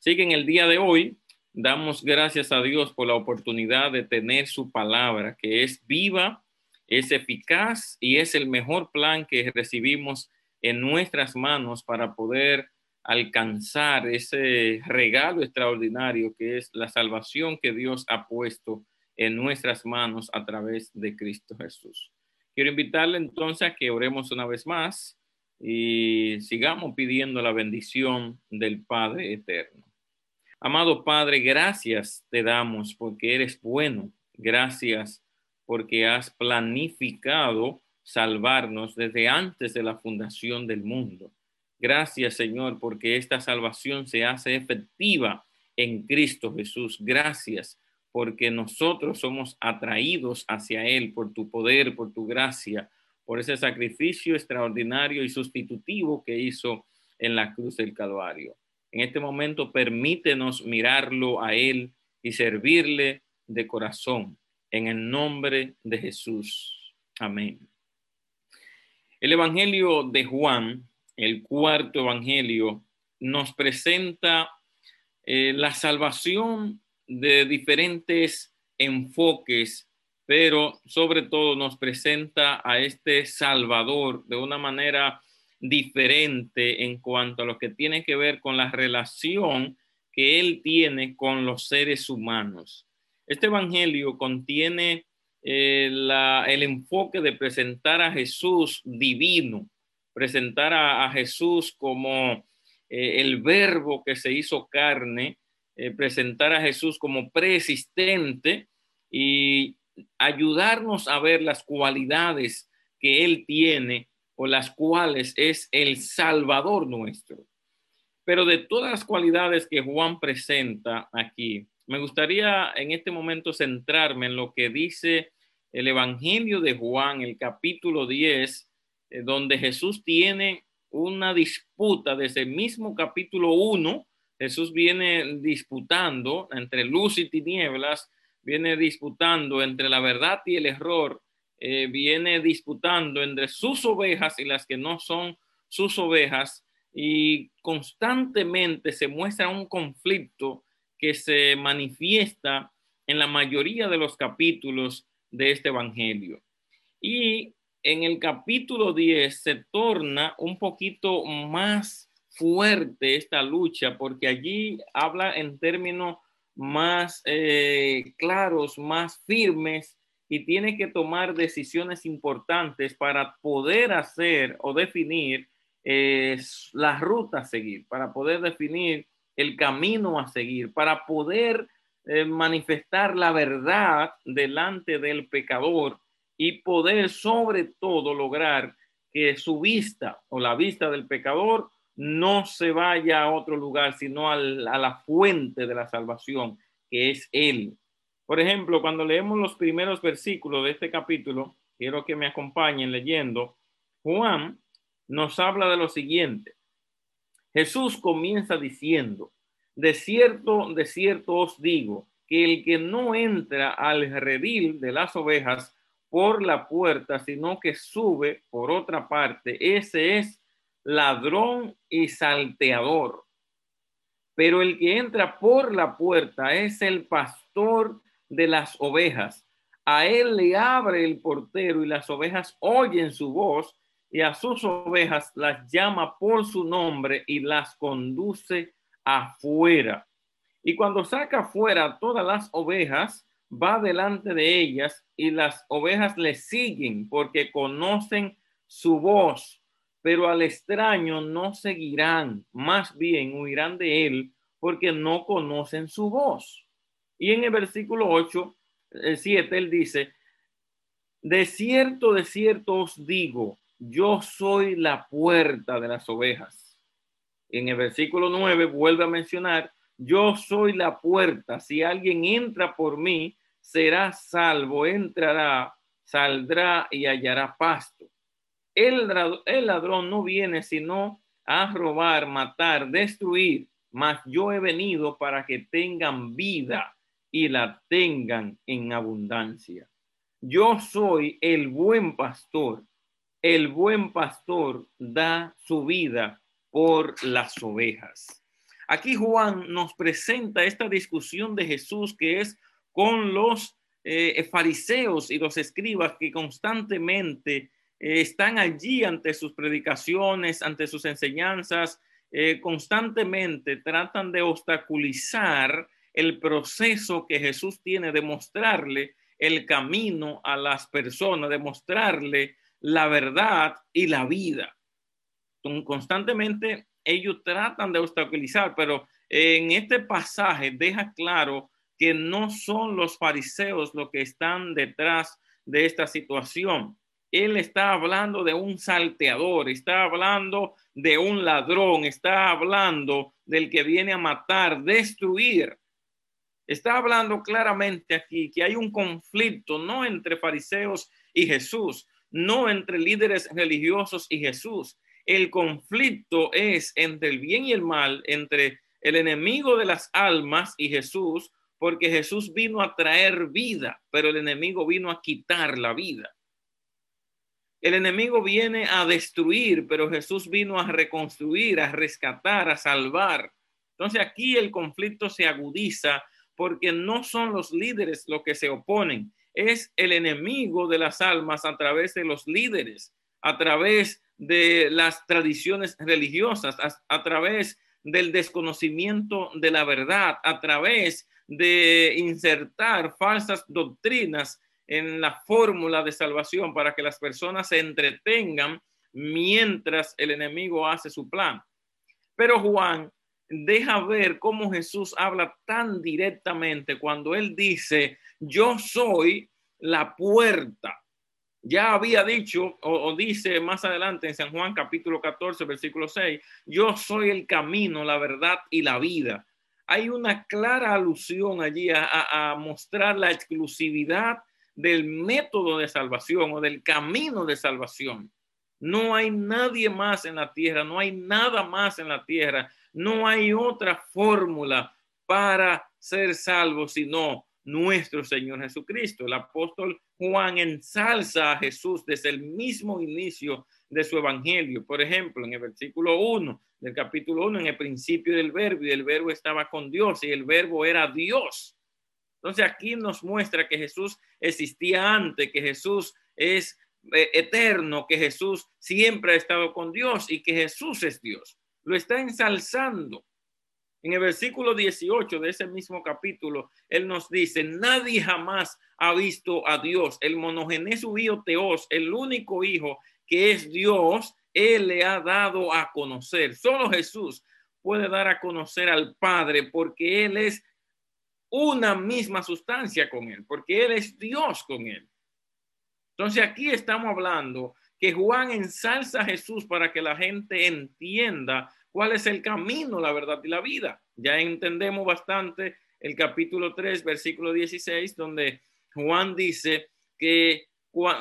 Así que en el día de hoy damos gracias a Dios por la oportunidad de tener su palabra, que es viva, es eficaz y es el mejor plan que recibimos en nuestras manos para poder alcanzar ese regalo extraordinario que es la salvación que Dios ha puesto en nuestras manos a través de Cristo Jesús. Quiero invitarle entonces a que oremos una vez más y sigamos pidiendo la bendición del Padre Eterno. Amado Padre, gracias te damos porque eres bueno. Gracias porque has planificado salvarnos desde antes de la fundación del mundo. Gracias, Señor, porque esta salvación se hace efectiva en Cristo Jesús. Gracias porque nosotros somos atraídos hacia Él por tu poder, por tu gracia, por ese sacrificio extraordinario y sustitutivo que hizo en la cruz del Calvario. En este momento permítenos mirarlo a Él y servirle de corazón, en el nombre de Jesús. Amén. El Evangelio de Juan, el cuarto Evangelio, nos presenta eh, la salvación de diferentes enfoques, pero sobre todo nos presenta a este Salvador de una manera diferente en cuanto a lo que tiene que ver con la relación que Él tiene con los seres humanos. Este Evangelio contiene eh, el enfoque de presentar a Jesús divino, presentar a, Jesús como eh, el verbo que se hizo carne, eh, presentar a Jesús como preexistente y ayudarnos a ver las cualidades que Él tiene o las cuales es el Salvador nuestro. Pero de todas las cualidades que Juan presenta aquí, me gustaría en este momento centrarme en lo que dice el Evangelio de Juan, el capítulo 10, eh, donde Jesús tiene una disputa desde el mismo capítulo 1 Jesús viene disputando entre luz y tinieblas, viene disputando entre la verdad y el error, eh, viene disputando entre sus ovejas y las que no son sus ovejas y constantemente se muestra un conflicto que se manifiesta en la mayoría de los capítulos de este Evangelio. Y en el capítulo 10 se torna un poquito más fuerte esta lucha porque allí habla en términos más eh, claros, más firmes y tiene que tomar decisiones importantes para poder hacer o definir eh, la ruta a seguir, para poder definir el camino a seguir, para poder eh, manifestar la verdad delante del pecador y poder sobre todo lograr que su vista o la vista del pecador no se vaya a otro lugar, sino a la fuente de la salvación, que es Él. Por ejemplo, cuando leemos los primeros versículos de este capítulo, quiero que me acompañen leyendo, Juan nos habla de lo siguiente. Jesús comienza diciendo, de cierto, de cierto os digo, que el que no entra al redil de las ovejas por la puerta, sino que sube por otra parte, ese es ladrón y salteador. Pero el que entra por la puerta es el pastor de las ovejas. A él le abre el portero y las ovejas oyen su voz y a sus ovejas las llama por su nombre y las conduce afuera. Y cuando saca afuera todas las ovejas, va delante de ellas y las ovejas le siguen porque conocen su voz pero al extraño no seguirán, más bien huirán de él porque no conocen su voz. Y en el versículo 8, el 7, él dice, de cierto, de cierto os digo, yo soy la puerta de las ovejas. En el versículo 9 vuelve a mencionar, yo soy la puerta, si alguien entra por mí, será salvo, entrará, saldrá y hallará pasto. El, ladrón no viene sino a robar, matar, destruir, mas yo he venido para que tengan vida y la tengan en abundancia. Yo soy el buen pastor. El buen pastor da su vida por las ovejas. Aquí Juan nos presenta esta discusión de Jesús que es con los eh, fariseos y los escribas que constantemente eh, están allí ante sus predicaciones, ante sus enseñanzas, eh, constantemente tratan de obstaculizar el proceso que Jesús tiene de mostrarle el camino a las personas, de mostrarle la verdad y la vida. Constantemente ellos tratan de obstaculizar, pero en este pasaje deja claro que no son los fariseos los que están detrás de esta situación. Él está hablando de un salteador, está hablando de un ladrón, está hablando del que viene a matar, destruir. Está hablando claramente aquí que hay un conflicto no entre fariseos y Jesús, no entre líderes religiosos y Jesús. El conflicto es entre el bien y el mal, entre el enemigo de las almas y Jesús, porque Jesús vino a traer vida, pero el enemigo vino a quitar la vida. El enemigo viene a destruir, pero Jesús vino a reconstruir, a rescatar, a salvar. Entonces aquí el conflicto se agudiza porque no son los líderes los que se oponen, es el enemigo de las almas a través de los líderes, a través de las tradiciones religiosas, a, través del desconocimiento de la verdad, a través de insertar falsas doctrinas en la fórmula de salvación para que las personas se entretengan mientras el enemigo hace su plan. Pero Juan deja ver cómo Jesús habla tan directamente cuando él dice, yo soy la puerta. Ya había dicho o, dice más adelante en San Juan capítulo 14, versículo 6, yo soy el camino, la verdad y la vida hay una clara alusión allí a, mostrar la exclusividad del método de salvación o del camino de salvación. No hay nadie más en la tierra, no hay nada más en la tierra, no hay otra fórmula para ser salvo sino nuestro Señor Jesucristo. El apóstol Juan ensalza a Jesús desde el mismo inicio de su evangelio. Por ejemplo, en el versículo 1 del capítulo 1, en el principio del verbo, y el verbo estaba con Dios, y el verbo era Dios. Entonces aquí nos muestra que Jesús existía antes, que Jesús es eh, eterno, que Jesús siempre ha estado con Dios y que Jesús es Dios. Lo está ensalzando. En el versículo 18 de ese mismo capítulo, él nos dice, nadie jamás ha visto a Dios, el monogenés hijo Teos, el único hijo que es Dios, él le ha dado a conocer. Solo Jesús puede dar a conocer al Padre porque Él es una misma sustancia con Él, porque Él es Dios con Él. Entonces aquí estamos hablando que Juan ensalza a Jesús para que la gente entienda cuál es el camino, la verdad y la vida. Ya entendemos bastante el capítulo 3, versículo 16, donde Juan dice que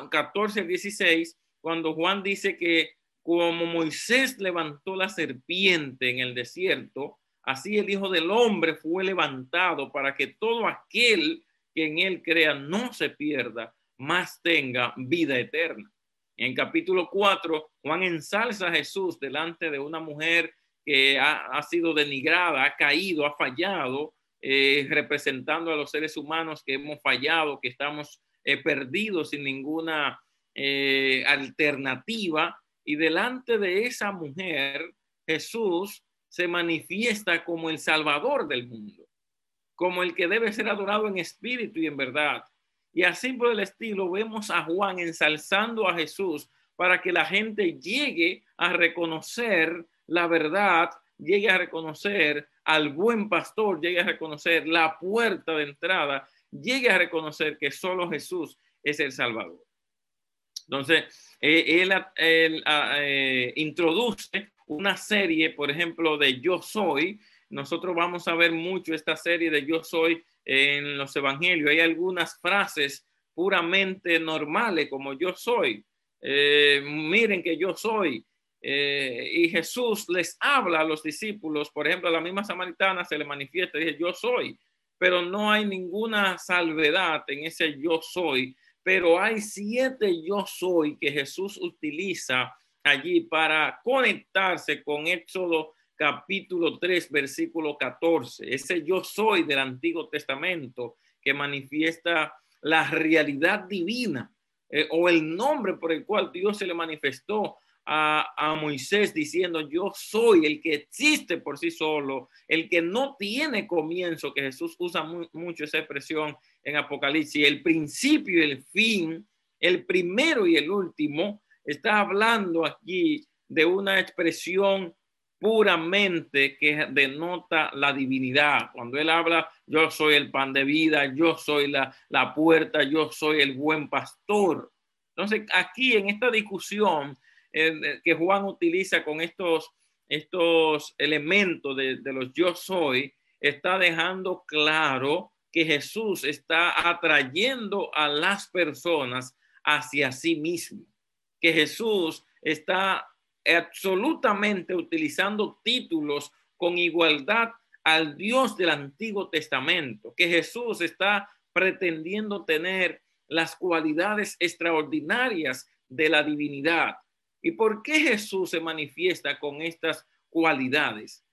14 16, cuando Juan dice que como Moisés levantó la serpiente en el desierto, así el Hijo del Hombre fue levantado para que todo aquel que en él crea no se pierda, más tenga vida eterna. En capítulo 4, Juan ensalza a Jesús delante de una mujer que ha, sido denigrada, ha caído, ha fallado, eh, representando a los seres humanos que hemos fallado, que estamos eh, perdidos sin ninguna eh, alternativa y delante de esa mujer, Jesús se manifiesta como el Salvador del mundo, como el que debe ser adorado en espíritu y en verdad. Y así por el estilo vemos a Juan ensalzando a Jesús para que la gente llegue a reconocer la verdad, llegue a reconocer al buen pastor, llegue a reconocer la puerta de entrada, llegue a reconocer que solo Jesús es el Salvador. Entonces, eh, él, ah, eh, introduce una serie, por ejemplo, de Yo Soy. Nosotros vamos a ver mucho esta serie de Yo Soy en los evangelios. Hay algunas frases puramente normales como yo soy. Eh, miren que yo soy. y Jesús les habla a los discípulos, por ejemplo, a la misma samaritana se le manifiesta y dice yo soy, pero no hay ninguna salvedad en ese yo soy pero hay siete yo soy que Jesús utiliza allí para conectarse con Éxodo capítulo 3, versículo 14. Ese yo soy del Antiguo Testamento que manifiesta la realidad divina eh, o el nombre por el cual Dios se le manifestó a, a, Moisés diciendo, yo soy el que existe por sí solo, el que no tiene comienzo, que Jesús usa mucho esa expresión en Apocalipsis, el principio el fin, el primero y el último, está hablando aquí de una expresión puramente que denota la divinidad. Cuando él habla, yo soy el pan de vida, yo soy la, la puerta, yo soy el buen pastor. Entonces, aquí en esta discusión eh, que Juan utiliza con estos, estos elementos de, de los yo soy, está dejando claro que Jesús está atrayendo a las personas hacia sí mismo, que Jesús está absolutamente utilizando títulos con igualdad al Dios del Antiguo Testamento, que Jesús está pretendiendo tener las cualidades extraordinarias de la divinidad. ¿Y por qué Jesús se manifiesta con estas cualidades?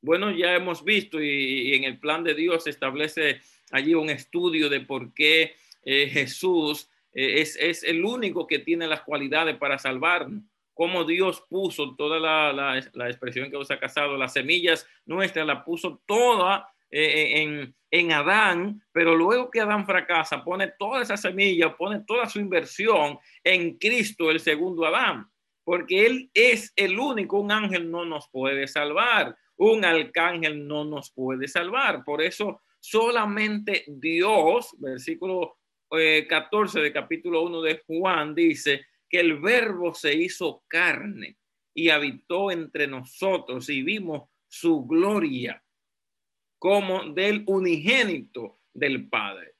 Bueno, ya hemos visto y, en el plan de Dios se establece allí un estudio de por qué eh, Jesús eh, es, es el único que tiene las cualidades para salvarnos cómo Dios puso toda la, la, expresión que os ha casado, las semillas nuestras, la puso toda eh, eh, en, en, Adán, pero luego que Adán fracasa, pone toda esa semilla, pone toda su inversión en Cristo, el segundo Adán, porque Él es el único, un ángel no nos puede salvar, un arcángel no nos puede salvar, por eso solamente Dios, versículo 14 eh, de capítulo 1 de Juan, dice, que el verbo se hizo carne y habitó entre nosotros y vimos su gloria como del unigénito del Padre.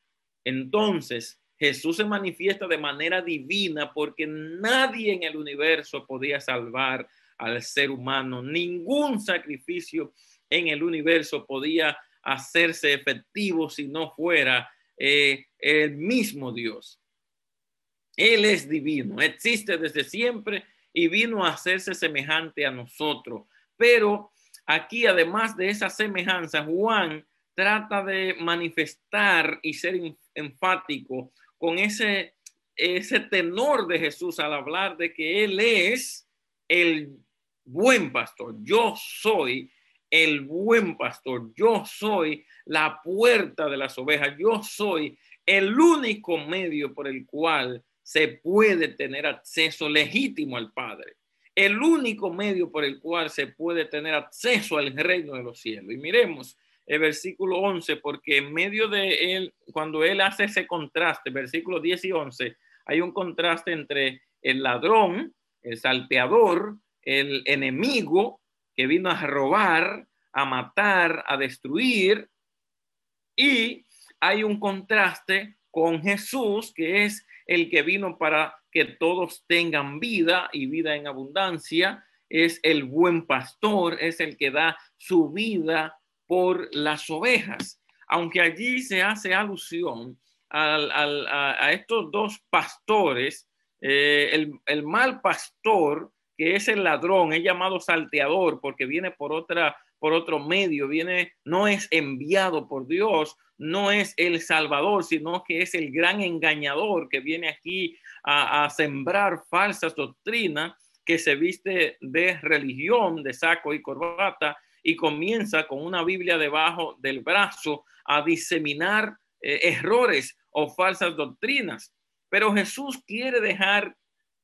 Entonces, Jesús se manifiesta de manera divina porque nadie en el universo podía salvar al ser humano. Ningún sacrificio en el universo podía hacerse efectivo si no fuera eh, el mismo Dios. Él es divino, existe desde siempre y vino a hacerse semejante a nosotros. Pero aquí, además de esa semejanza, Juan trata de manifestar y ser enfático con ese, ese tenor de Jesús al hablar de que Él es el buen pastor. Yo soy el buen pastor. Yo soy la puerta de las ovejas. Yo soy el único medio por el cual se puede tener acceso legítimo al Padre. El único medio por el cual se puede tener acceso al reino de los cielos. Y miremos el versículo 11, porque en medio de él, cuando él hace ese contraste, versículos 10 y 11, hay un contraste entre el ladrón, el salteador, el enemigo que vino a robar, a matar, a destruir, y hay un contraste con Jesús, que es el que vino para que todos tengan vida y vida en abundancia, es el buen pastor, es el que da su vida por las ovejas. Aunque allí se hace alusión a, estos dos pastores, eh, el, el mal pastor, que es el ladrón, es llamado salteador porque viene por otra por otro medio, viene, no es enviado por Dios, no es el Salvador, sino que es el gran engañador que viene aquí a, sembrar falsas doctrinas, que se viste de religión, de saco y corbata, y comienza con una Biblia debajo del brazo a diseminar eh, errores o falsas doctrinas. Pero Jesús quiere dejar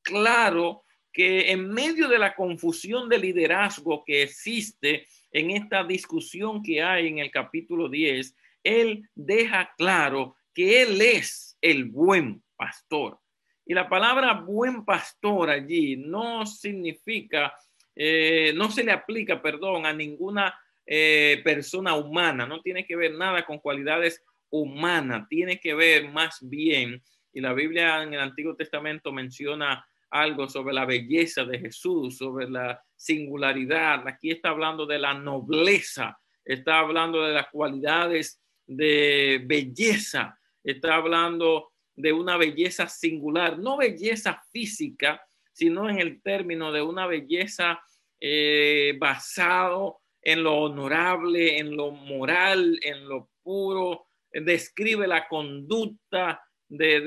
claro que en medio de la confusión de liderazgo que existe en esta discusión que hay en el capítulo 10, él deja claro que Él es el buen pastor. Y la palabra buen pastor allí no significa, eh, no se le aplica, perdón, a ninguna eh, persona humana, no tiene que ver nada con cualidades humanas, tiene que ver más bien, y la Biblia en el Antiguo Testamento menciona algo sobre la belleza de Jesús, sobre la singularidad, aquí está hablando de la nobleza, está hablando de las cualidades de belleza, está hablando de una belleza singular, no belleza física, sino en el término de una belleza eh, basado en lo honorable, en lo moral, en lo puro, describe la conducta de,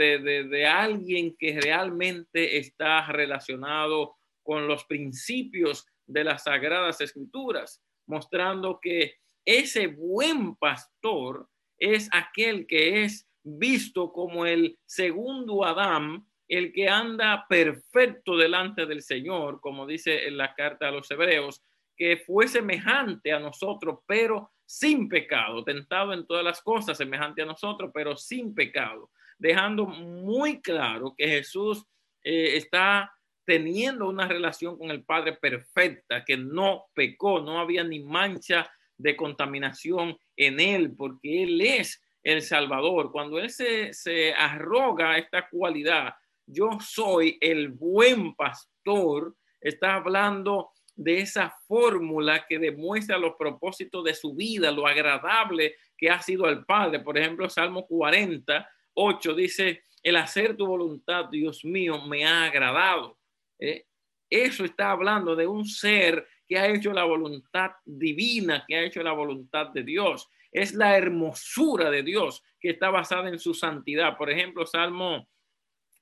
de, alguien que realmente está relacionado con los principios de las sagradas escrituras, mostrando que ese buen pastor es aquel que es visto como el segundo Adán, el que anda perfecto delante del Señor, como dice en la carta a los hebreos, que fue semejante a nosotros, pero sin pecado, tentado en todas las cosas, semejante a nosotros, pero sin pecado, dejando muy claro que Jesús eh, está teniendo una relación con el Padre perfecta, que no pecó, no había ni mancha de contaminación en él, porque Él es el Salvador. Cuando Él se, se arroga esta cualidad, yo soy el buen pastor, está hablando de esa fórmula que demuestra los propósitos de su vida, lo agradable que ha sido al Padre. Por ejemplo, Salmo 48 dice, el hacer tu voluntad, Dios mío, me ha agradado. Eh, eso está hablando de un ser que ha hecho la voluntad divina, que ha hecho la voluntad de Dios. Es la hermosura de Dios que está basada en su santidad. Por ejemplo, Salmo,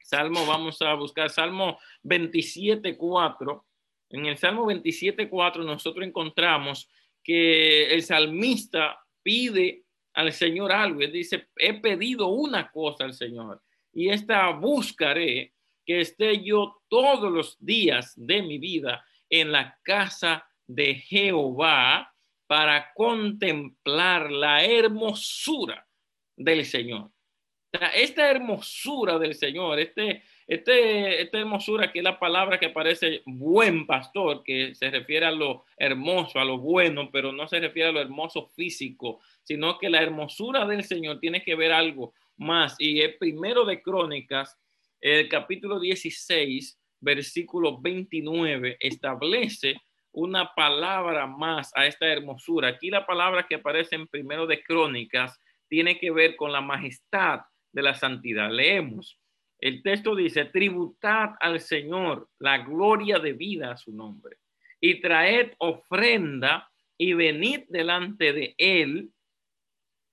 Salmo, vamos a buscar Salmo 27, 4 en el Salmo 27.4 nosotros encontramos que el salmista pide al Señor algo. Él dice, he pedido una cosa al Señor y esta buscaré que esté yo todos los días de mi vida en la casa de Jehová para contemplar la hermosura del Señor. Esta hermosura del Señor, este, este, esta hermosura que es la palabra que aparece buen pastor, que se refiere a lo hermoso, a lo bueno, pero no se refiere a lo hermoso físico, sino que la hermosura del Señor tiene que ver algo más. Y el primero de Crónicas, el capítulo 16, versículo 29, establece una palabra más a esta hermosura. Aquí la palabra que aparece en primero de Crónicas tiene que ver con la majestad de la santidad. Leemos. El texto dice, tributad al Señor la gloria de vida a su nombre y traed ofrenda y venid delante de él,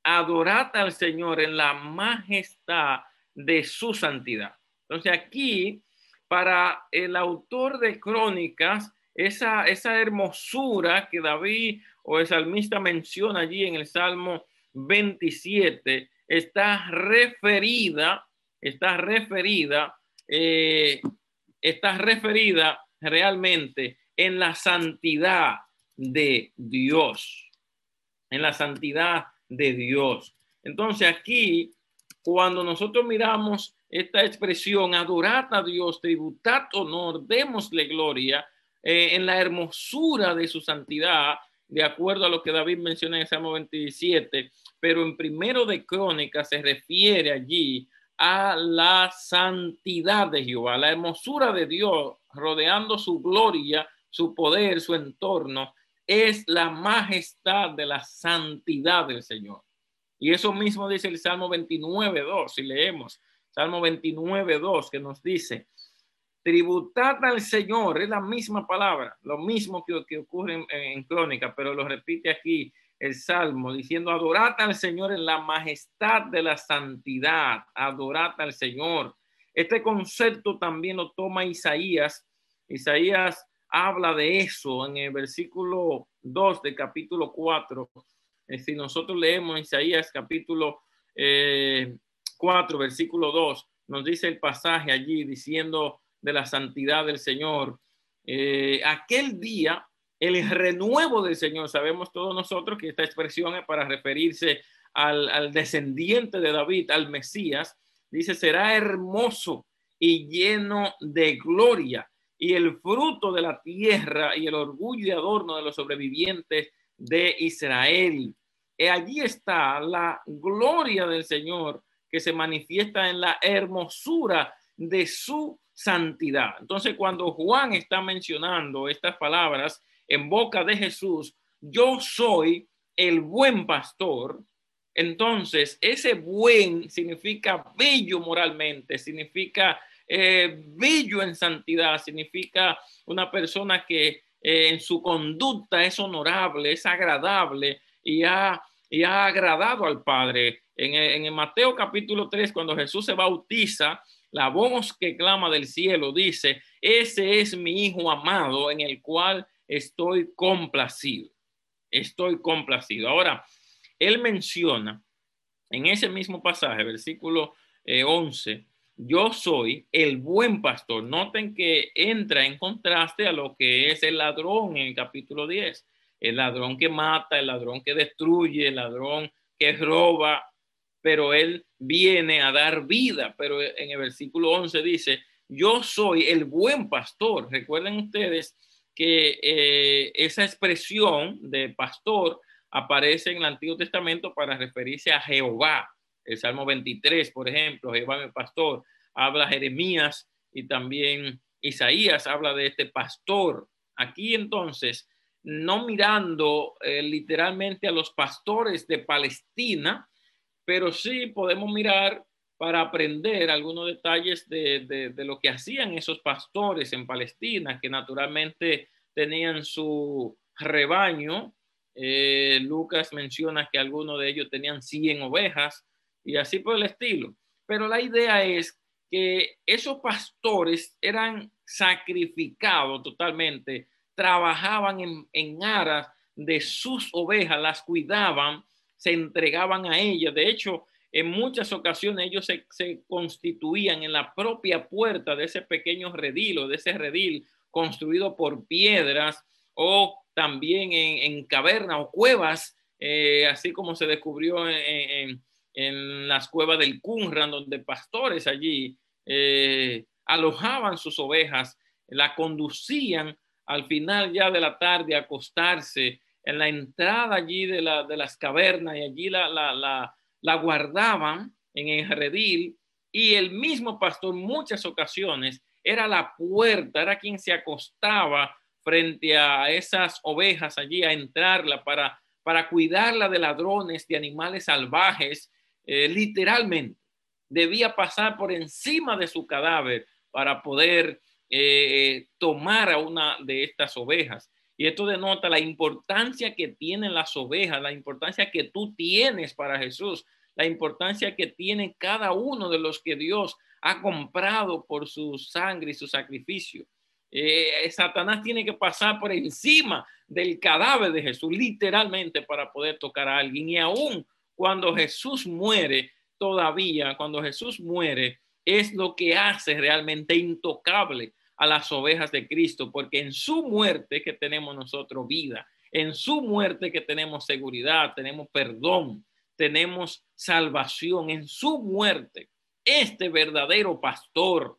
adorad al Señor en la majestad de su santidad. Entonces aquí, para el autor de crónicas, esa, esa hermosura que David o el salmista menciona allí en el Salmo 27, está referida está referida, eh, está referida realmente en la santidad de Dios, en la santidad de Dios. Entonces aquí, cuando nosotros miramos esta expresión, adorad a Dios, tributad honor, démosle gloria, eh, en la hermosura de su santidad, de acuerdo a lo que David menciona en Salmo 27, pero en primero de Crónicas se refiere allí a la santidad de Jehová, la hermosura de Dios rodeando su gloria, su poder, su entorno, es la majestad de la santidad del Señor. Y eso mismo dice el Salmo 29.2, si leemos, Salmo 29.2, que nos dice, tributad al Señor, es la misma palabra, lo mismo que, que ocurre en, en Crónica, pero lo repite aquí el Salmo diciendo, adorad al Señor en la majestad de la santidad, adorad al Señor. Este concepto también lo toma Isaías. Isaías habla de eso en el versículo 2 de capítulo 4. Eh, si nosotros leemos Isaías capítulo 4, eh, versículo 2, nos dice el pasaje allí diciendo de la santidad del Señor. Eh, aquel día el renuevo del Señor. Sabemos todos nosotros que esta expresión es para referirse al, descendiente de David, al Mesías. Dice, será hermoso y lleno de gloria y el fruto de la tierra y el orgullo y adorno de los sobrevivientes de Israel. Y allí está la gloria del Señor que se manifiesta en la hermosura de su santidad. Entonces, cuando Juan está mencionando estas palabras, en boca de Jesús, yo soy el buen pastor, entonces ese buen significa bello moralmente, significa eh, bello en santidad, significa una persona que eh, en su conducta es honorable, es agradable y ha, y ha agradado al Padre. En, el Mateo capítulo 3, cuando Jesús se bautiza, la voz que clama del cielo dice, ese es mi Hijo amado en el cual estoy complacido. Estoy complacido. Ahora, él menciona en ese mismo pasaje, versículo 11, eh, yo soy el buen pastor. Noten que entra en contraste a lo que es el ladrón en el capítulo 10. El ladrón que mata, el ladrón que destruye, el ladrón que roba, pero él viene a dar vida. Pero en el versículo 11 dice, yo soy el buen pastor. Recuerden ustedes que eh, esa expresión de pastor aparece en el Antiguo Testamento para referirse a Jehová. El Salmo 23, por ejemplo, Jehová mi pastor, habla Jeremías y también Isaías habla de este pastor. Aquí entonces, no mirando eh, literalmente a los pastores de Palestina, pero sí podemos mirar para aprender algunos detalles de, de lo que hacían esos pastores en Palestina, que naturalmente tenían su rebaño eh, Lucas menciona que algunos de ellos tenían 100 ovejas y así por el estilo. Pero la idea es que esos pastores eran sacrificados totalmente, trabajaban en, en aras de sus ovejas, las cuidaban, se entregaban a ellas. De hecho, en muchas ocasiones ellos se, se, constituían en la propia puerta de ese pequeño redil o de ese redil construido por piedras o también en, cavernas o cuevas, eh, así como se descubrió en, las cuevas del Qumran, donde pastores allí eh, alojaban sus ovejas, la conducían al final ya de la tarde a acostarse en la entrada allí de, las cavernas y allí la, la guardaban en el redil y el mismo pastor muchas ocasiones era la puerta, era quien se acostaba frente a esas ovejas allí, a entrarla para, para cuidarla de ladrones, de animales salvajes, eh, literalmente. Debía pasar por encima de su cadáver para poder eh, tomar a una de estas ovejas. Y esto denota la importancia que tienen las ovejas, la importancia que tú tienes para Jesús, la importancia que tiene cada uno de los que Dios ha comprado por su sangre y su sacrificio. Eh, Satanás tiene que pasar por encima del cadáver de Jesús, literalmente, para poder tocar a alguien. Y aún cuando Jesús muere, todavía, cuando Jesús muere, es lo que hace realmente intocable a las ovejas de Cristo, porque en su muerte que tenemos nosotros vida, en su muerte que tenemos seguridad, tenemos perdón, tenemos salvación, en su muerte, este verdadero pastor,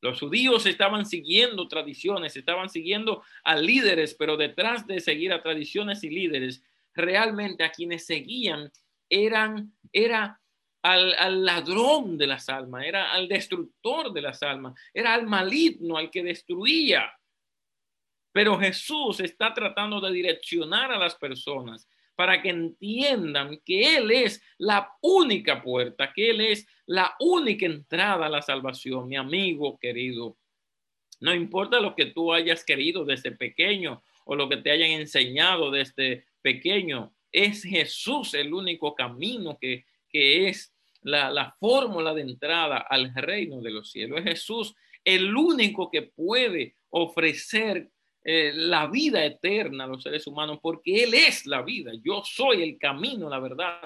los judíos estaban siguiendo tradiciones, estaban siguiendo a líderes, pero detrás de seguir a tradiciones y líderes, realmente a quienes seguían eran, era al, al, ladrón de las almas, era al destructor de las almas, era al maligno, al que destruía. Pero Jesús está tratando de direccionar a las personas para que entiendan que Él es la única puerta, que Él es la única entrada a la salvación, mi amigo querido. No importa lo que tú hayas querido desde pequeño o lo que te hayan enseñado desde pequeño, es Jesús el único camino que, que es la, la fórmula de entrada al reino de los cielos. Es Jesús el único que puede ofrecer eh, la vida eterna a los seres humanos, porque Él es la vida. Yo soy el camino, la verdad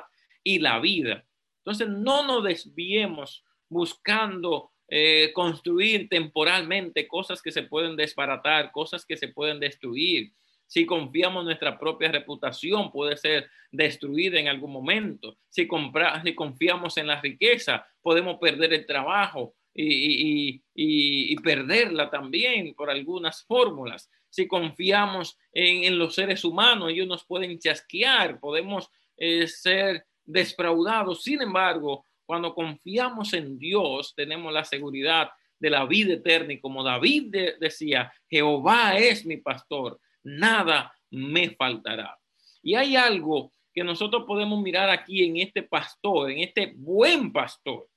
y la vida. Entonces, no nos desviemos buscando eh, construir temporalmente cosas que se pueden desbaratar, cosas que se pueden destruir. Si confiamos en nuestra propia reputación, puede ser destruida en algún momento. Si, si confiamos en la riqueza, podemos perder el trabajo y, y perderla también por algunas fórmulas si confiamos en, los seres humanos, ellos nos pueden chasquear, podemos eh, ser defraudados. Sin embargo, cuando confiamos en Dios, tenemos la seguridad de la vida eterna. Y como David decía, Jehová es mi pastor, nada me faltará. Y hay algo que nosotros podemos mirar aquí en este pastor, en este buen pastor.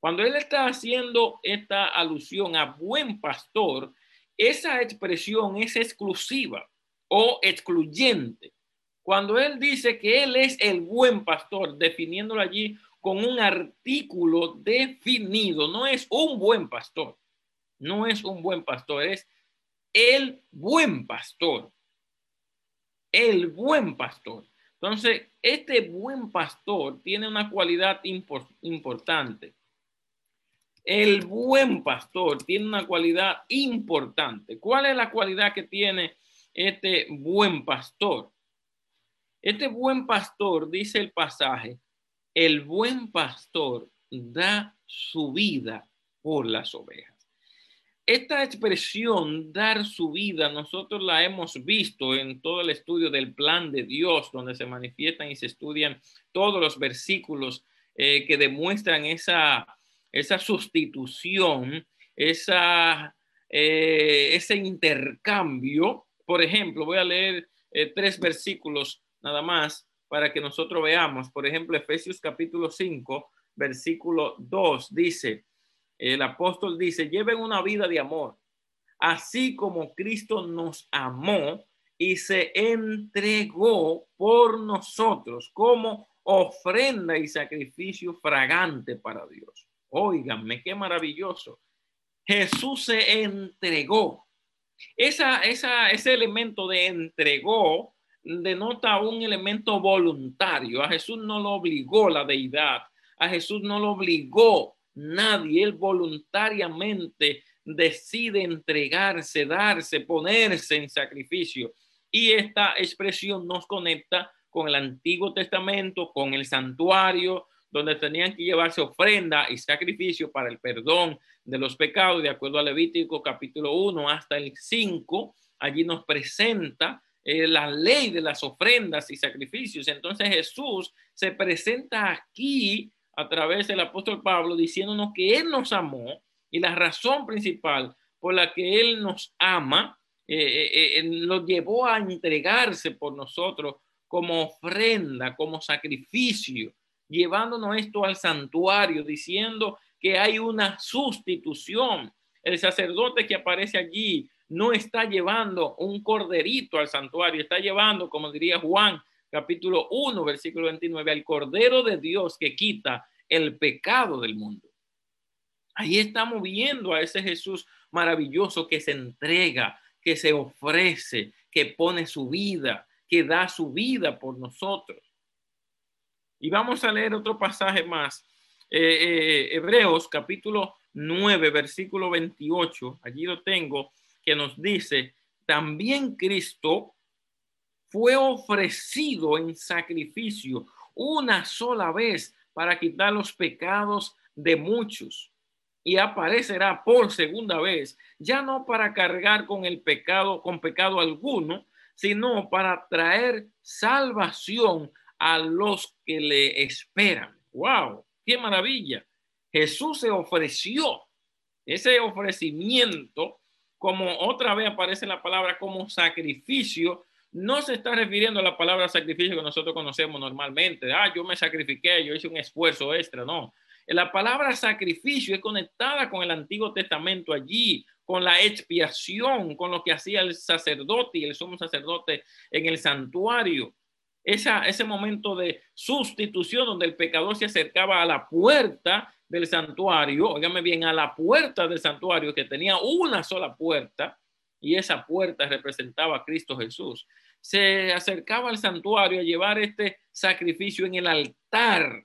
Cuando él está haciendo esta alusión a buen pastor, esa expresión es exclusiva o excluyente. Cuando él dice que él es el buen pastor, definiéndolo allí con un artículo definido, no es un buen pastor, no es un buen pastor, es el buen pastor, el buen pastor. Entonces, este buen pastor tiene una cualidad importante. El buen pastor tiene una cualidad importante. ¿Cuál es la cualidad que tiene este buen pastor? Este buen pastor, dice el pasaje, el buen pastor da su vida por las ovejas. Esta expresión, dar su vida, nosotros la hemos visto en todo el estudio del plan de Dios, donde se manifiestan y se estudian todos los versículos eh, que demuestran esa, esa sustitución, esa, eh, ese intercambio. Por ejemplo, voy a leer eh, tres versículos nada más para que nosotros veamos. Por ejemplo, Efesios capítulo 5, versículo 2 dice, el apóstol dice, lleven una vida de amor, así como Cristo nos amó y se entregó por nosotros como ofrenda y sacrificio fragante para Dios. Óiganme, qué maravilloso. Jesús se entregó. Esa, esa, ese elemento de entregó denota un elemento voluntario. A Jesús no lo obligó la deidad. A Jesús no lo obligó nadie. Él voluntariamente decide entregarse, darse, ponerse en sacrificio. Y esta expresión nos conecta con el Antiguo Testamento, con el santuario, donde tenían que llevarse ofrenda y sacrificio para el perdón de los pecados, de acuerdo a Levítico capítulo 1 hasta el 5. Allí nos presenta eh, la ley de las ofrendas y sacrificios. Entonces Jesús se presenta aquí a través del apóstol Pablo diciéndonos que Él nos amó y la razón principal por la que Él nos ama, eh, eh, nos llevó a entregarse por nosotros como ofrenda, como sacrificio llevándonos esto al santuario, diciendo que hay una sustitución. El sacerdote que aparece allí no está llevando un corderito al santuario, está llevando, como diría Juan, capítulo 1, versículo 29, al cordero de Dios que quita el pecado del mundo. Ahí estamos viendo a ese Jesús maravilloso que se entrega, que se ofrece, que pone su vida, que da su vida por nosotros. Y vamos a leer otro pasaje más. Eh, eh, Hebreos capítulo 9, versículo 28. Allí lo tengo, que nos dice, también Cristo fue ofrecido en sacrificio una sola vez para quitar los pecados de muchos y aparecerá por segunda vez, ya no para cargar con el pecado, con pecado alguno, sino para traer salvación a los que le esperan. ¡Wow! ¡Qué maravilla! Jesús se ofreció. Ese ofrecimiento, como otra vez aparece la palabra como sacrificio, no se está refiriendo a la palabra sacrificio que nosotros conocemos normalmente. Ah, yo me sacrifiqué, yo hice un esfuerzo extra. No. La palabra sacrificio es conectada con el Antiguo Testamento allí, con la expiación, con lo que hacía el sacerdote y el sumo sacerdote en el santuario ese momento de sustitución donde el pecador se acercaba a la puerta del santuario, óigame bien, a la puerta del santuario que tenía una sola puerta y esa puerta representaba a Cristo Jesús. Se acercaba al santuario a llevar este sacrificio en el altar.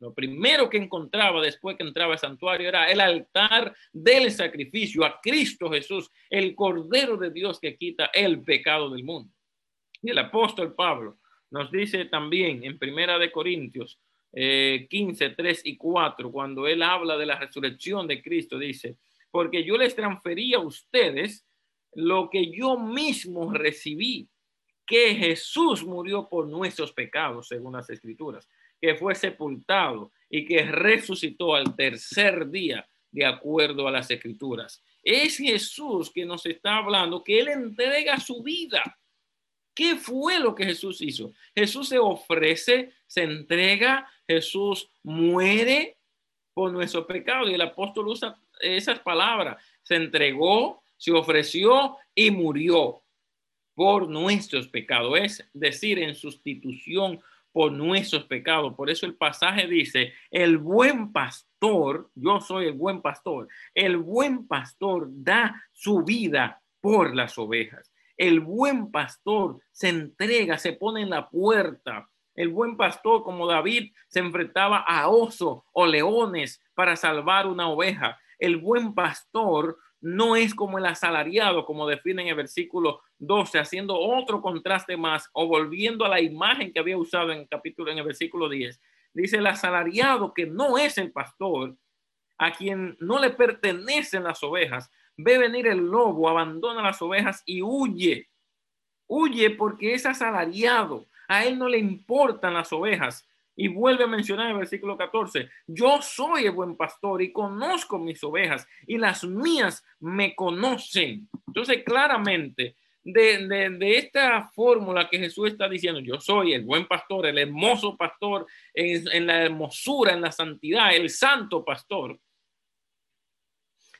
Lo primero que encontraba después que entraba al santuario era el altar del sacrificio a Cristo Jesús, el Cordero de Dios que quita el pecado del mundo. Y el apóstol Pablo nos dice también en Primera de Corintios 15, eh, 3 y 4, cuando él habla de la resurrección de Cristo, dice, porque yo les transferí a ustedes lo que yo mismo recibí, que Jesús murió por nuestros pecados, según las escrituras, que fue sepultado y que resucitó al tercer día, de acuerdo a las escrituras. Es Jesús que nos está hablando, que Él entrega su vida ¿Qué fue lo que Jesús hizo? Jesús se ofrece, se entrega, Jesús muere por nuestro pecado y el apóstol usa esas palabras. Se entregó, se ofreció y murió por nuestros pecados, es decir, en sustitución por nuestros pecados. Por eso el pasaje dice, el buen pastor, yo soy el buen pastor, el buen pastor da su vida por las ovejas. El buen pastor se entrega, se pone en la puerta. El buen pastor, como David, se enfrentaba a oso o leones para salvar una oveja. El buen pastor no es como el asalariado, como define en el versículo 12, haciendo otro contraste más o volviendo a la imagen que había usado en el capítulo, en el versículo 10. Dice el asalariado que no es el pastor, a quien no le pertenecen las ovejas, ve venir el lobo, abandona las ovejas y huye. Huye porque es asalariado, a él no le importan las ovejas. Y vuelve a mencionar en el versículo 14, yo soy el buen pastor y conozco mis ovejas y las mías me conocen. Entonces, claramente, de, esta fórmula que Jesús está diciendo, yo soy el buen pastor, el hermoso pastor, en la hermosura, en la santidad, el santo pastor.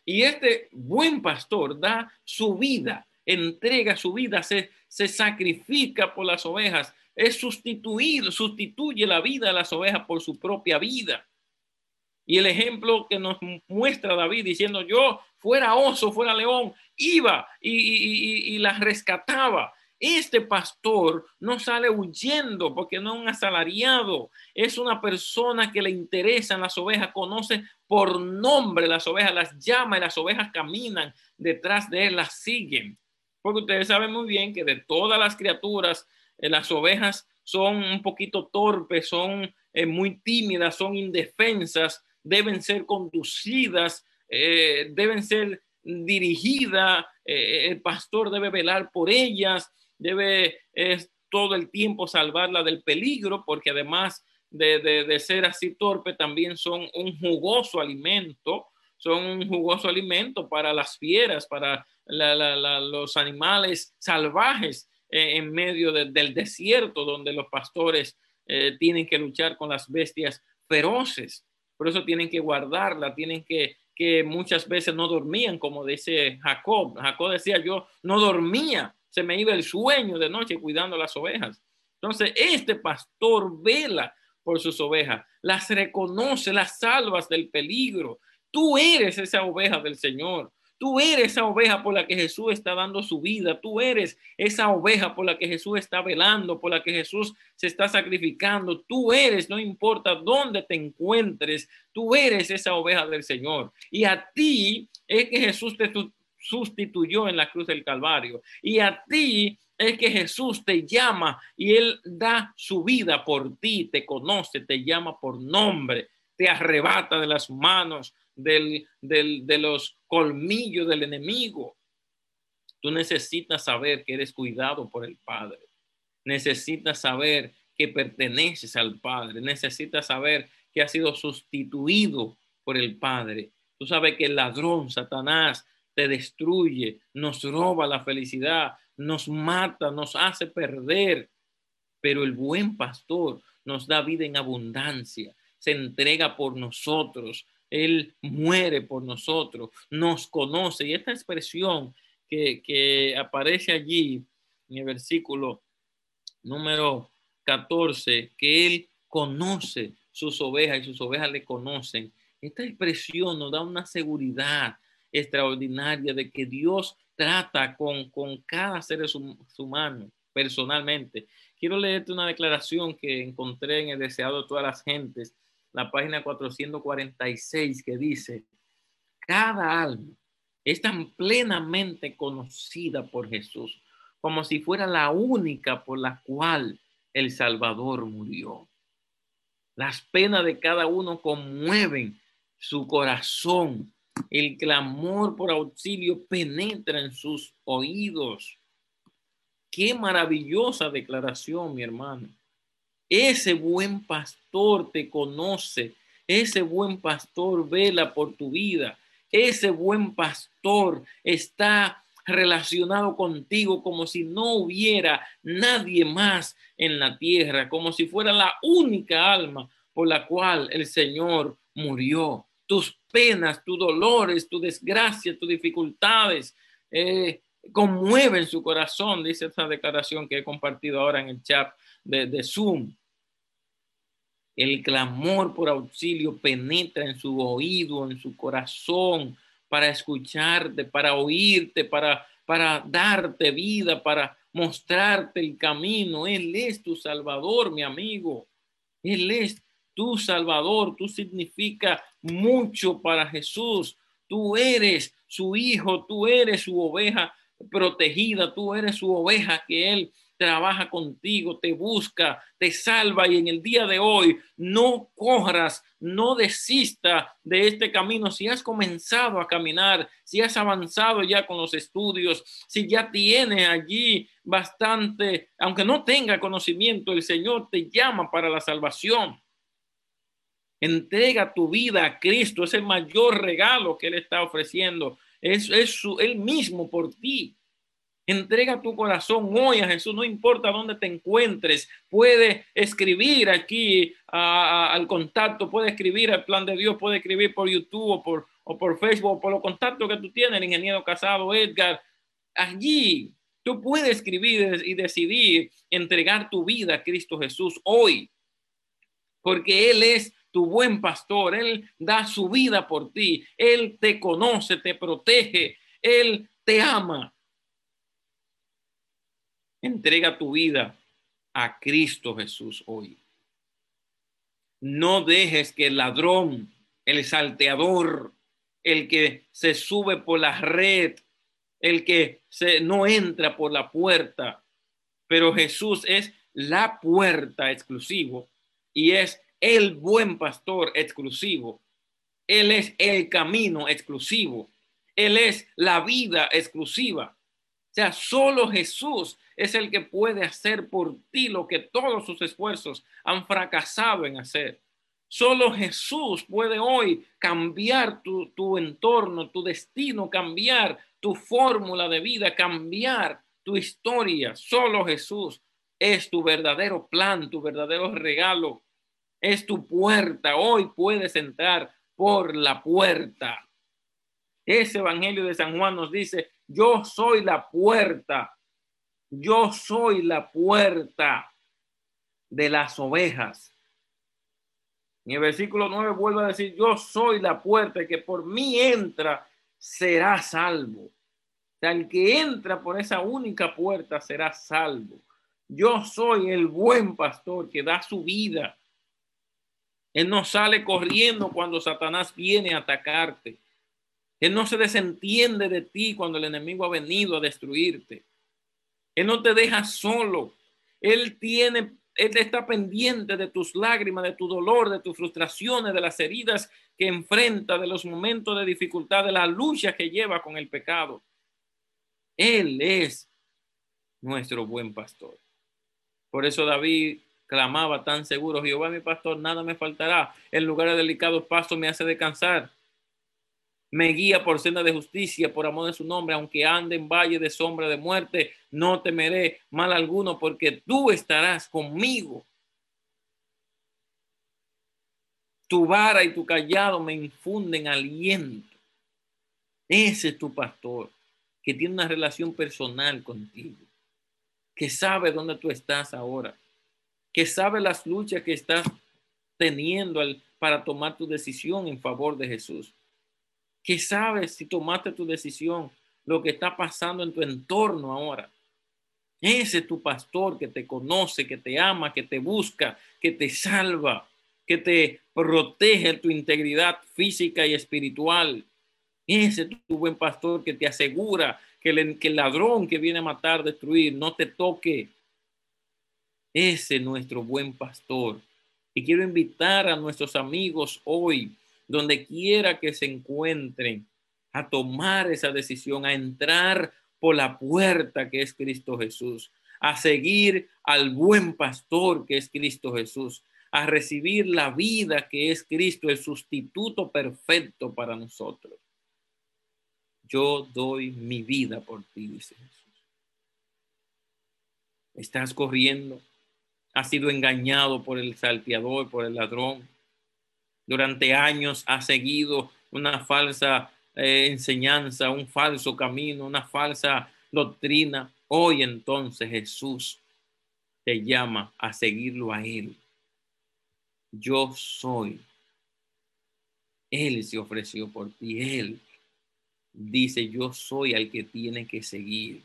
Y este buen pastor da su vida, entrega su vida, se, se sacrifica por las ovejas, es sustituir, sustituye la vida de las ovejas por su propia vida. Y el ejemplo que nos muestra David diciendo, yo fuera oso, fuera león, iba y, las rescataba. Este pastor no sale huyendo porque no es un asalariado, es una persona que le interesan las ovejas, conoce por nombre las ovejas, las llama y las ovejas caminan detrás de él, las siguen. Porque ustedes saben muy bien que de todas las criaturas, eh, las ovejas son un poquito torpes, son eh, muy tímidas, son indefensas, deben ser conducidas, eh, deben ser dirigidas, el pastor debe velar por ellas, debe todo el tiempo salvarla del peligro, porque además de, ser así torpe, también son un jugoso alimento, son un jugoso alimento para las fieras, para los animales salvajes eh, en medio del desierto donde los pastores eh, tienen que luchar con las bestias feroces. Por eso tienen que guardarla, tienen que, que muchas veces no dormían, como dice Jacob. Jacob decía, yo no dormía, se me iba el sueño de noche cuidando las ovejas. Entonces, este pastor vela por sus ovejas, las reconoce, las salvas del peligro. Tú eres esa oveja del Señor. Tú eres esa oveja por la que Jesús está dando su vida. Tú eres esa oveja por la que Jesús está velando, por la que Jesús se está sacrificando. Tú eres, no importa dónde te encuentres, tú eres esa oveja del Señor. Y a ti es que Jesús te sustituyó en la cruz del Calvario. Y a ti es que Jesús te llama y Él da su vida por ti, te conoce, te llama por nombre, te arrebata de las manos del, de los colmillos del enemigo. Tú necesitas saber que eres cuidado por el Padre. Necesitas saber que perteneces al Padre. Necesitas saber que has sido sustituido por el Padre. Tú sabes que el ladrón, Satanás, te destruye, nos roba la felicidad, nos mata, nos hace perder. Pero el buen pastor nos da vida en abundancia, se entrega por nosotros, él muere por nosotros, nos conoce. Y esta expresión que, aparece allí en el versículo número 14, que Él conoce sus ovejas y sus ovejas le conocen. Esta expresión nos da una seguridad extraordinaria de que Dios trata con, con cada ser humano personalmente. Quiero leerte una declaración que encontré en el deseado de todas las gentes la página 446 que dice, cada alma es tan plenamente conocida por Jesús como si fuera la única por la cual el Salvador murió. Las penas de cada uno conmueven su corazón. El clamor por auxilio penetra en sus oídos. Qué maravillosa declaración, mi hermano. Ese buen pastor te conoce. Ese buen pastor vela por tu vida. Ese buen pastor está relacionado contigo como si no hubiera nadie más en la tierra, como si fuera la única alma por la cual el Señor murió. Tus penas, tus dolores, tu desgracia, tus dificultades, eh, conmueve en su corazón, dice esta declaración que he compartido ahora en el chat de, de Zoom. El clamor por auxilio penetra en su oído, en su corazón, para escucharte, para oírte, para, para darte vida, para mostrarte el camino. Él es tu salvador, mi amigo. Él es tu salvador. Tú significa mucho para Jesús. Tú eres su hijo, tú eres su oveja protegida, tú eres su oveja que Él trabaja contigo, te busca, te salva y en el día de hoy no corras, no desista de este camino. Si has comenzado a caminar, si has avanzado ya con los estudios, si ya tienes allí bastante, aunque no tenga conocimiento, el Señor te llama para la salvación. Entrega tu vida a Cristo, es el mayor regalo que Él está ofreciendo. Es, es su, Él mismo por ti. Entrega tu corazón hoy a Jesús, no importa dónde te encuentres. Puede escribir aquí al contacto, puede escribir al plan de Dios, puede escribir por YouTube o por, o por Facebook, por los contactos que tú tienes, el ingeniero casado Edgar. Allí tú puedes escribir y decidir entregar tu vida a Cristo Jesús hoy, porque Él es tu buen pastor, Él da su vida por ti, Él te conoce, te protege, Él te ama. Entrega tu vida a Cristo Jesús hoy. No dejes que el ladrón, el salteador, el que se sube por la red, el que se, no entra por la puerta, pero Jesús es la puerta exclusivo y es el buen pastor exclusivo. Él es el camino exclusivo. Él es la vida exclusiva. O sea, solo Jesús es el que puede hacer por ti lo que todos sus esfuerzos han fracasado en hacer. Solo Jesús puede hoy cambiar tu, entorno, tu destino, cambiar tu fórmula de vida, cambiar tu historia. Solo Jesús es tu verdadero plan, tu verdadero regalo. Es tu puerta. Hoy puedes entrar por la puerta. Ese Evangelio de San Juan nos dice, yo soy la puerta yo soy la puerta de las ovejas. En el versículo 9 vuelve a decir, yo soy la puerta que por mí entra será salvo. O sea, el que entra por esa única puerta será salvo. Yo soy el buen pastor que da su vida. Él no sale corriendo cuando Satanás viene a atacarte. Él no se desentiende de ti cuando el enemigo ha venido a destruirte. Él no te deja solo. Él tiene, Él está pendiente de tus lágrimas, de tu dolor, de tus frustraciones, de las heridas que enfrenta, de los momentos de dificultad, de la lucha que lleva con el pecado. Él es nuestro buen pastor. Por eso David clamaba tan seguro, Jehová mi pastor, nada me faltará. En lugares delicados paso me hace descansar me guía por senda de justicia, por amor de su nombre, aunque ande en valle de sombra de muerte, no temeré mal alguno, porque tú estarás conmigo. Tu vara y tu callado me infunden aliento. Ese es tu pastor, que tiene una relación personal contigo, que sabe dónde tú estás ahora, que sabe las luchas que estás teniendo para tomar tu decisión en favor de Jesús que sabes si tomaste tu decisión, lo que está pasando en tu entorno ahora. Ese es tu pastor que te conoce, que te ama, que te busca, que te salva, que te protege tu integridad física y espiritual. Ese es tu buen pastor que te asegura que el ladrón que viene a matar, destruir, no te toque. Ese es nuestro buen pastor. Y quiero invitar a nuestros amigos hoy donde quiera que se encuentren, a tomar esa decisión, a entrar por la puerta que es Cristo Jesús, a seguir al buen pastor que es Cristo Jesús, a recibir la vida que es Cristo, el sustituto perfecto para nosotros. Yo doy mi vida por ti, dice Jesús. Estás corriendo, has sido engañado por el salteador, por el ladrón, durante años ha seguido una falsa eh, enseñanza, un falso camino, una falsa doctrina. Hoy entonces Jesús te llama a seguirlo a Él. Yo soy. Él se ofreció por ti. Él dice, yo soy al que tiene que seguir.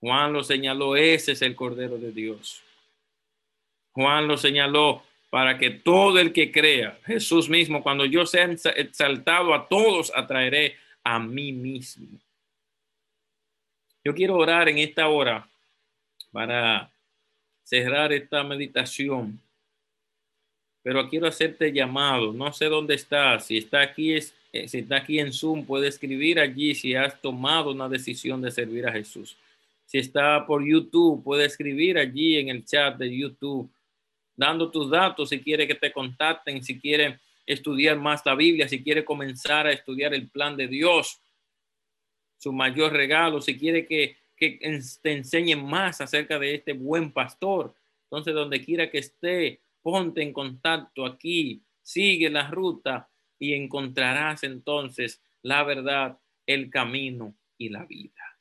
Juan lo señaló, ese es el Cordero de Dios. Juan lo señaló para que todo el que crea, Jesús mismo, cuando yo sea exaltado a todos, atraeré a mí mismo. Yo quiero orar en esta hora para cerrar esta meditación, pero quiero hacerte llamado. No sé dónde estás. Si está aquí, es, eh, si está aquí en Zoom, puede escribir allí si has tomado una decisión de servir a Jesús. Si está por YouTube, puede escribir allí en el chat de YouTube dando tus datos si quiere que te contacten, si quiere estudiar más la Biblia, si quiere comenzar a estudiar el plan de Dios, su mayor regalo, si quiere que, que te enseñen más acerca de este buen pastor. Entonces, donde quiera que esté, ponte en contacto aquí, sigue la ruta y encontrarás entonces la verdad, el camino y la vida.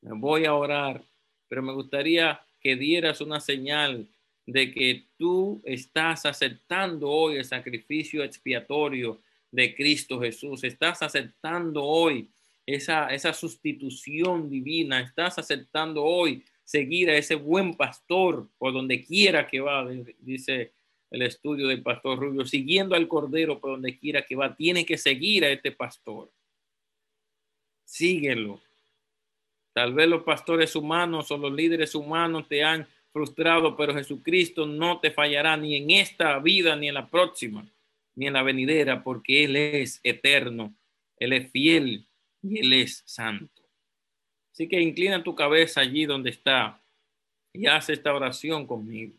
Me voy a orar, pero me gustaría que dieras una señal de que tú estás aceptando hoy el sacrificio expiatorio de Cristo Jesús, estás aceptando hoy esa, esa sustitución divina, estás aceptando hoy seguir a ese buen pastor por donde quiera que va, dice el estudio del pastor Rubio, siguiendo al Cordero por donde quiera que va, tiene que seguir a este pastor. Síguelo. Tal vez los pastores humanos o los líderes humanos te han frustrado, pero Jesucristo no te fallará ni en esta vida ni en la próxima, ni en la venidera, porque Él es eterno, Él es fiel y Él es santo. Así que inclina tu cabeza allí donde está y haz esta oración conmigo.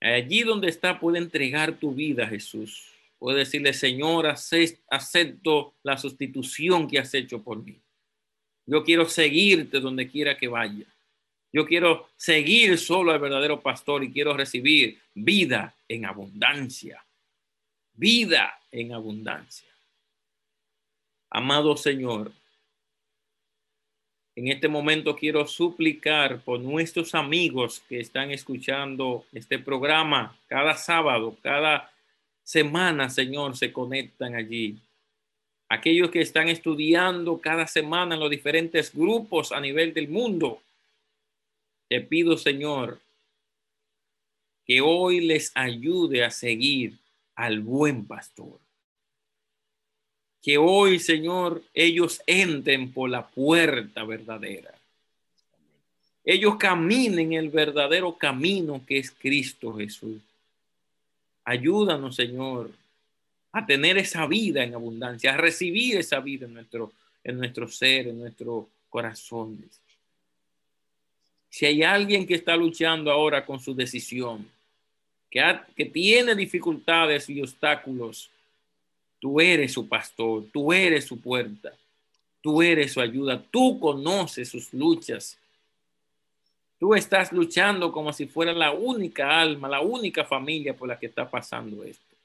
Allí donde está puede entregar tu vida a Jesús. Puede decirle, Señor, acepto la sustitución que has hecho por mí. Yo quiero seguirte donde quiera que vaya. Yo quiero seguir solo al verdadero pastor y quiero recibir vida en abundancia. Vida en abundancia. Amado Señor, en este momento quiero suplicar por nuestros amigos que están escuchando este programa cada sábado, cada semana, Señor, se conectan allí. Aquellos que están estudiando cada semana en los diferentes grupos a nivel del mundo te pido, Señor, que hoy les ayude a seguir al buen pastor. Que hoy, Señor, ellos entren por la puerta verdadera. Ellos caminen el verdadero camino que es Cristo Jesús. Ayúdanos, Señor, a tener esa vida en abundancia, a recibir esa vida en nuestro, en nuestro ser, en nuestros corazones. Si hay alguien que está luchando ahora con su decisión, que, tiene dificultades y obstáculos, tú eres su pastor, tú eres su puerta, tú eres su ayuda, tú conoces sus luchas. Tú estás luchando como si fuera la única alma, la única familia por la que está pasando esto.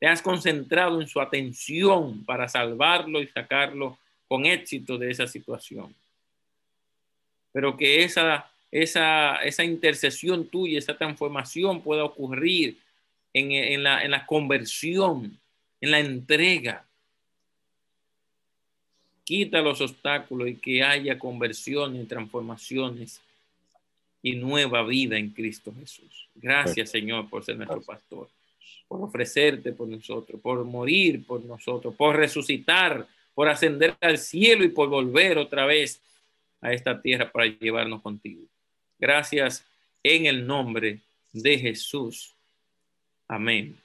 Te has concentrado en su atención para salvarlo y sacarlo con éxito de esa situación pero que esa, esa, esa intercesión tuya, esa transformación pueda ocurrir en, en, la, en la conversión, en la entrega. Quita los obstáculos y que haya conversiones, transformaciones y nueva vida en Cristo Jesús. Gracias, Señor, por ser nuestro pastor, por ofrecerte por nosotros, por morir por nosotros, por resucitar, por ascender al cielo y por volver otra vez a esta tierra para llevarnos contigo. Gracias en el nombre de Jesús. Amén.